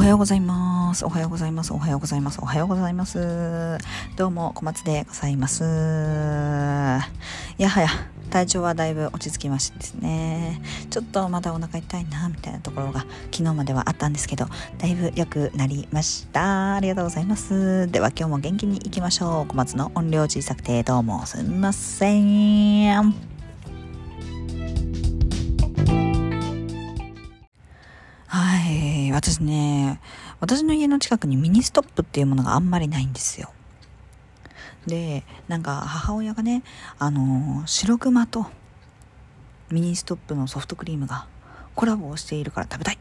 おはようございます。おはようございます。おはようございます。おはようございます。どうも、小松でございます。いやはや、体調はだいぶ落ち着きましてですね。ちょっとまだお腹痛いな、みたいなところが昨日まではあったんですけど、だいぶ良くなりました。ありがとうございます。では今日も元気にいきましょう。小松の音量小さくてどうもすみません。え私ね、私の家の近くにミニストップっていうものがあんまりないんですよ。で、なんか母親がね、あの、白熊とミニストップのソフトクリームがコラボをしているから食べたいっ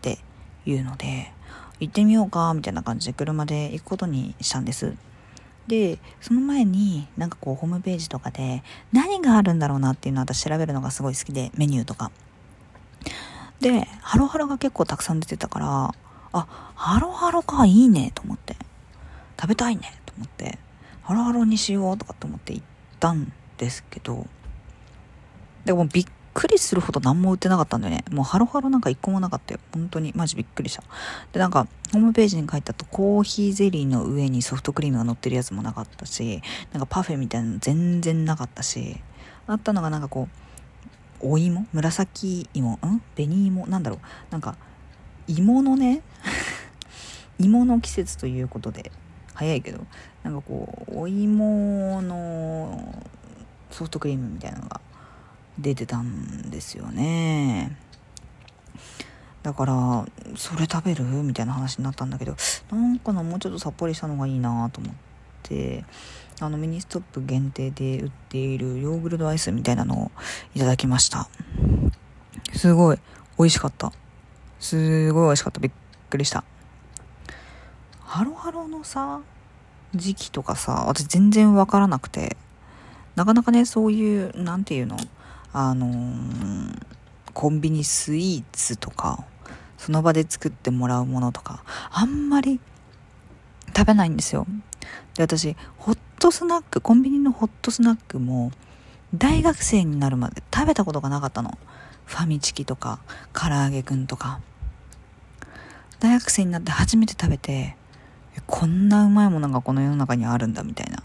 ていうので、行ってみようか、みたいな感じで車で行くことにしたんです。で、その前になんかこうホームページとかで何があるんだろうなっていうのを私調べるのがすごい好きで、メニューとか。で、ハロハロが結構たくさん出てたから、あ、ハロハロか、いいね、と思って。食べたいね、と思って。ハロハロにしよう、とかって思って行ったんですけど、でもびっくりするほど何も売ってなかったんだよね。もうハロハロなんか一個もなかったよ。本当に、マジびっくりした。で、なんか、ホームページに書いてあったコーヒーゼリーの上にソフトクリームが乗ってるやつもなかったし、なんかパフェみたいなの全然なかったし、あったのがなんかこう、お芋？紫芋？ん？紅芋？なんだろう？なんか芋のね 芋の季節ということで早いけどなんかこうお芋のソフトクリームみたいなのが出てたんですよね。だからそれ食べる？みたいな話になったんだけどなんかなもうちょっとさっぱりしたのがいいなと思って。あのミニストップ限定で売っているヨーグルトアイスみたいなのをいただきました。すごい美味しかった。すごい美味しかった。びっくりした。ハロハロのさ、時期とかさ、私全然わからなくて、なかなかね、そういう、なんていうの、あのー、コンビニスイーツとか、その場で作ってもらうものとか、あんまり食べないんですよ。で、私、ホットスナック、コンビニのホットスナックも、大学生になるまで食べたことがなかったの。ファミチキとか、唐揚げくんとか。大学生になって初めて食べて、こんなうまいものがこの世の中にあるんだみたいな。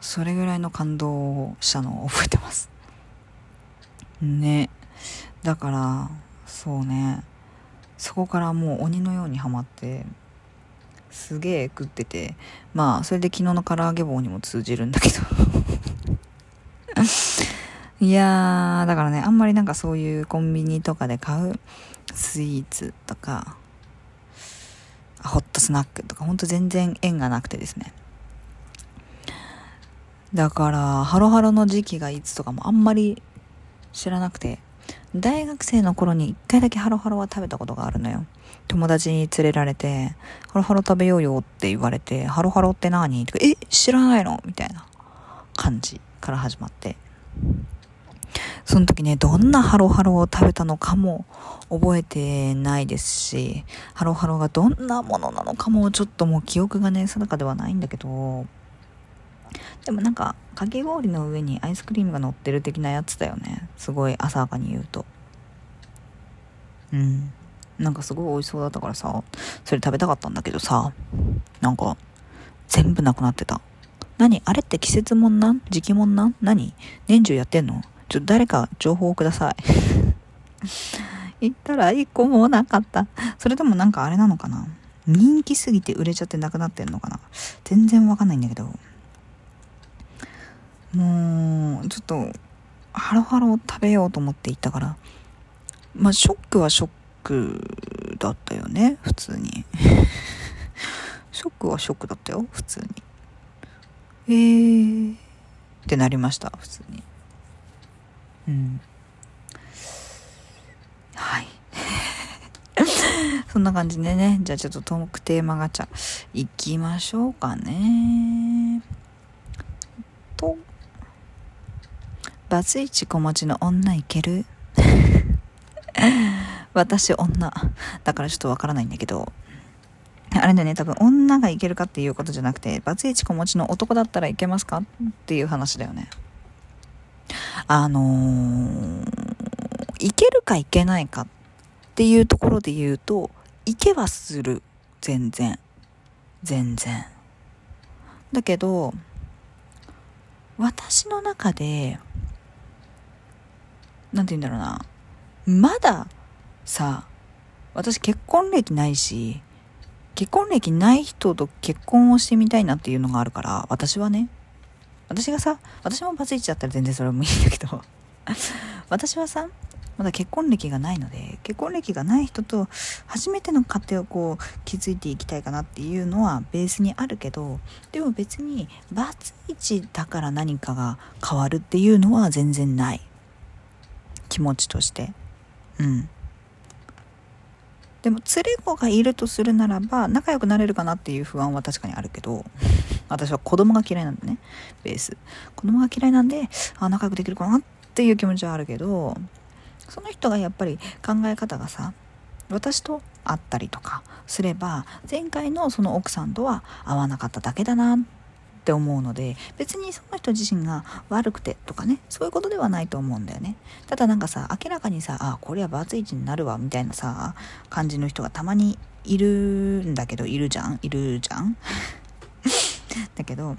それぐらいの感動をしたのを覚えてます。ね。だから、そうね。そこからもう鬼のようにハマって、すげえ食っててまあそれで昨日の唐揚げ棒にも通じるんだけど。いやーだからねあんまりなんかそういうコンビニとかで買うスイーツとかホットスナックとかほんと全然縁がなくてですね。だからハロハロの時期がいつとかもあんまり知らなくて。大学生の頃に一回だけハロハロは食べたことがあるのよ。友達に連れられて、ハロハロ食べようよって言われて、ハロハロって何？とか、え、知らないの？みたいな感じから始まって。その時ね、どんなハロハロを食べたのかも覚えてないですし、ハロハロがどんなものなのかもちょっともう記憶がね、定かではないんだけど、でもなんか、かき氷の上にアイスクリームが乗ってる的なやつだよね。すごい浅はかに言うと。うん。なんかすごい美味しそうだったからさ、それ食べたかったんだけどさ、なんか、全部なくなってた。何？あれって季節もんなん？時期もんなん？何？年中やってんの？ちょっと誰か情報をください。行ったら一個もなかった。それともなんかあれなのかな？人気すぎて売れちゃってなくなってんのかな？全然わかんないんだけど。もう、ちょっと、ハロハロ食べようと思って行ったから、まあ、ショックはショックだったよね、普通に。ショックはショックだったよ、普通に。えーってなりました、普通に。うん。はい。そんな感じでね、じゃあちょっとトークテーマガチャ行きましょうかね。と、バツイチ子持ちの女いける？私女。だからちょっとわからないんだけど。あれだよね、多分女がいけるかっていうことじゃなくて、バツイチ子持ちの男だったらいけますかっていう話だよね。あのー、いけるかいけないかっていうところで言うと、いけはする。全然。全然。だけど、私の中で、なんて言うんだろうな。まださ、私結婚歴ないし、結婚歴ない人と結婚をしてみたいなっていうのがあるから、私はね、私がさ、私もバツイチだったら全然それもいいんだけど、私はさ、まだ結婚歴がないので結婚歴がない人と初めての家庭をこう築いていきたいかなっていうのはベースにあるけどでも別にバツイチだから何かが変わるっていうのは全然ない。気持ちとして。うん。でも連れ子がいるとするならば仲良くなれるかなっていう不安は確かにあるけど 私は子供が嫌いなんでねベース。子供が嫌いなんであ仲良くできるかなっていう気持ちはあるけどその人がやっぱり考え方がさ私と会ったりとかすれば前回のその奥さんとは合わなかっただけだなってって思うので別にその人自身が悪くてとかねそういうことではないと思うんだよね。ただなんかさ明らかにさあこれはバツイチになるわみたいなさ感じの人がたまにいるんだけどいるじゃん？いるじゃん？だけど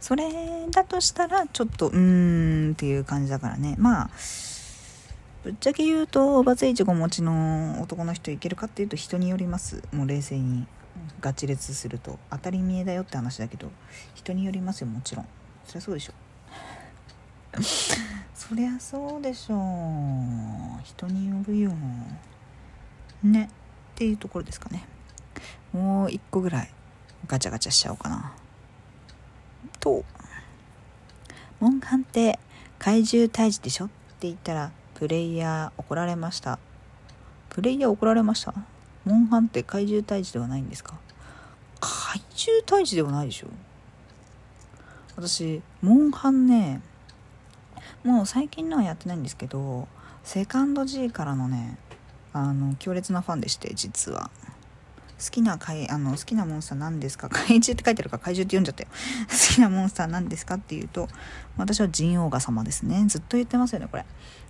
それだとしたらちょっとうーんっていう感じだからね。まあぶっちゃけ言うとバツイチゴ持ちの男の人いけるかっていうと人によります。もう冷静に。ガチ列すると当たり前だよって話だけど人によりますよもちろん。そりゃそうでしょ。そりゃそうでしょう。人によるよ。ね。っていうところですかね。もう一個ぐらいガチャガチャしちゃおうかな。と。モンハンって怪獣退治でしょ？って言ったらプレイヤー怒られました。プレイヤー怒られました？モンハンって怪獣退治ではないんですか？怪獣退治ではないでしょ。私モンハンねもう最近のはやってないんですけどセカンド G からのねあの強烈なファンでして実は。好きな怪あの好きなモンスター何ですか？怪獣って書いてあるから怪獣って読んじゃったよ。好きなモンスター何ですかっていうと私はジンオーガ様ですね。ずっと言ってますよねこれ。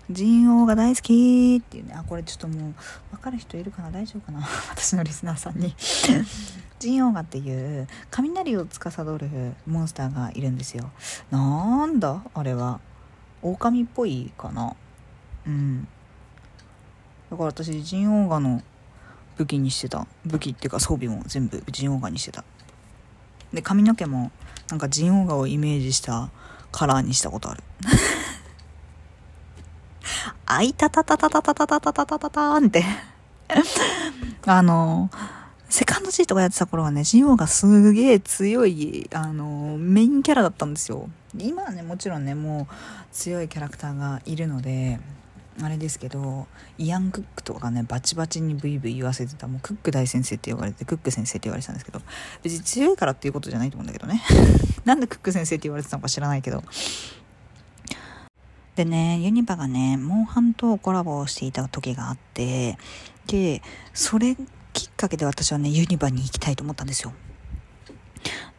人王が大好きっていうね。あこれちょっともう分かる人いるかな？大丈夫かな？私のリスナーさんに。人王がっていう雷を司るモンスターがいるんですよ。なんだ？あれは。狼っぽいかな？うん。だから私ジンオーガの武器にしてた武器っていうか装備も全部ジンオーガにしてたで髪の毛もなんかジンオーガをイメージしたカラーにしたことある あいたたたたたたたたたたたたたんってあの、セカンド G とかやってた頃はね、ジンオがすげえ強い、あの、メインキャラだったんですよ。今はね、もちろんね、もう強いキャラクターがいるので、あれですけど、イアン・クックとかね、バチバチにブイブイ言わせてた、もうクック大先生って呼ばれて、クック先生って言われてたんですけど、別に強いからっていうことじゃないと思うんだけどね。なんでクック先生って言われてたのか知らないけど、でね、ユニバがね、モンハンとコラボをしていた時があって、で、それきっかけで私はね、ユニバに行きたいと思ったんですよ。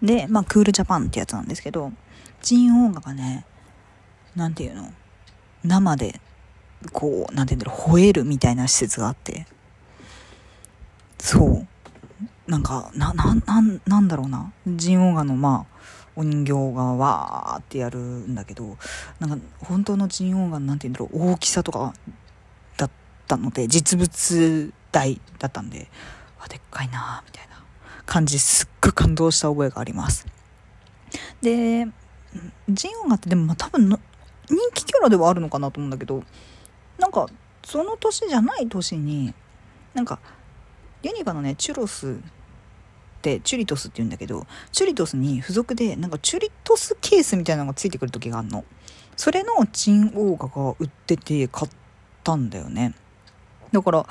で、まあ、クールジャパンってやつなんですけど、ジンオーガがね、なんていうの？生で、こう、なんていうんだろう、吠えるみたいな施設があって、そう。なんか、な、な、ななんだろうな。ジンオーガの、まあ、お人形がわーってやるんだけどなんか本当の人王が何て言うんだろう大きさとかだったので実物大だったんでわでっかいなみたいな感じすっごい感動した覚えがありますでジンオガってでもまあ多分の人気キャラではあるのかなと思うんだけどなんかその年じゃない年になんかユニバのねチュロスってチュリトスって言うんだけどチュリトスに付属でなんかチュリトスケースみたいなのがついてくる時があるのそれのチンオーガが売ってて買ったんだよねだから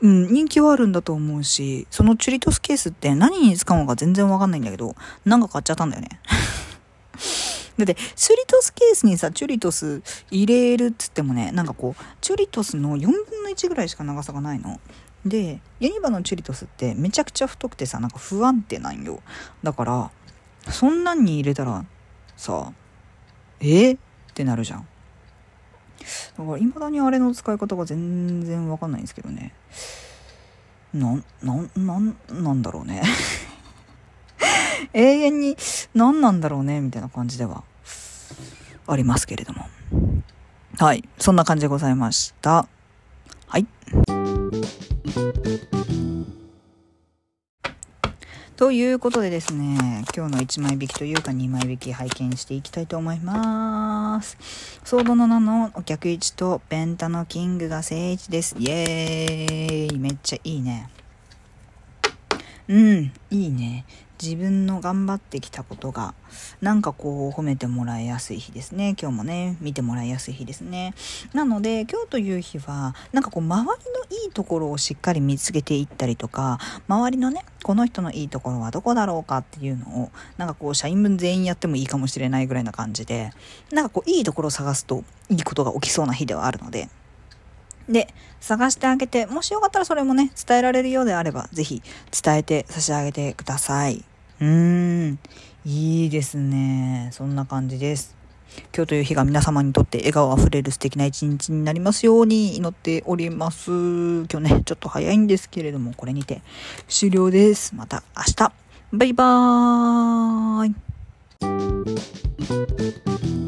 うん、人気はあるんだと思うし、そのチュリトスケースって何に使うのか全然わかんないんだけど、なんか買っちゃったんだよね。だって、チュリトスケースにさ、チュリトス入れるっつってもね、なんかこう、チュリトスの4分の1ぐらいしか長さがないの。でユニバのチュリトスってめちゃくちゃ太くてさなんか不安定なんよだからそんなんに入れたらさえ？ってなるじゃんだから未だにあれの使い方が全然わかんないんですけどねな、な、なん、なんだろうね。永遠に何なんだろうね、みたいな感じではありますけれども。はい。そんな感じでございました。はい。ということでですね、今日の1枚引きというか2枚引き拝見していきたいと思います。ソードの名のお客1とペンタのキングが正位です。イエーイめっちゃいいね。うん、いいね。自分の頑張ってきたことがなんかこう褒めてもらいやすい日ですね。今日もね見てもらいやすい日ですね。なので今日という日はなんかこう周りのいいところをしっかり見つけていったりとか周りのねこの人のいいところはどこだろうかっていうのをなんかこう社員分全員やってもいいかもしれないぐらいな感じでなんかこういいところを探すといいことが起きそうな日ではあるのでで、探してあげて、もしよかったらそれもね、伝えられるようであれば、ぜひ伝えて差し上げてください。うーん、いいですね。そんな感じです。今日という日が皆様にとって笑顔あふれる素敵な一日になりますように祈っております。今日ね、ちょっと早いんですけれども、これにて終了です。また明日。バイバーイ。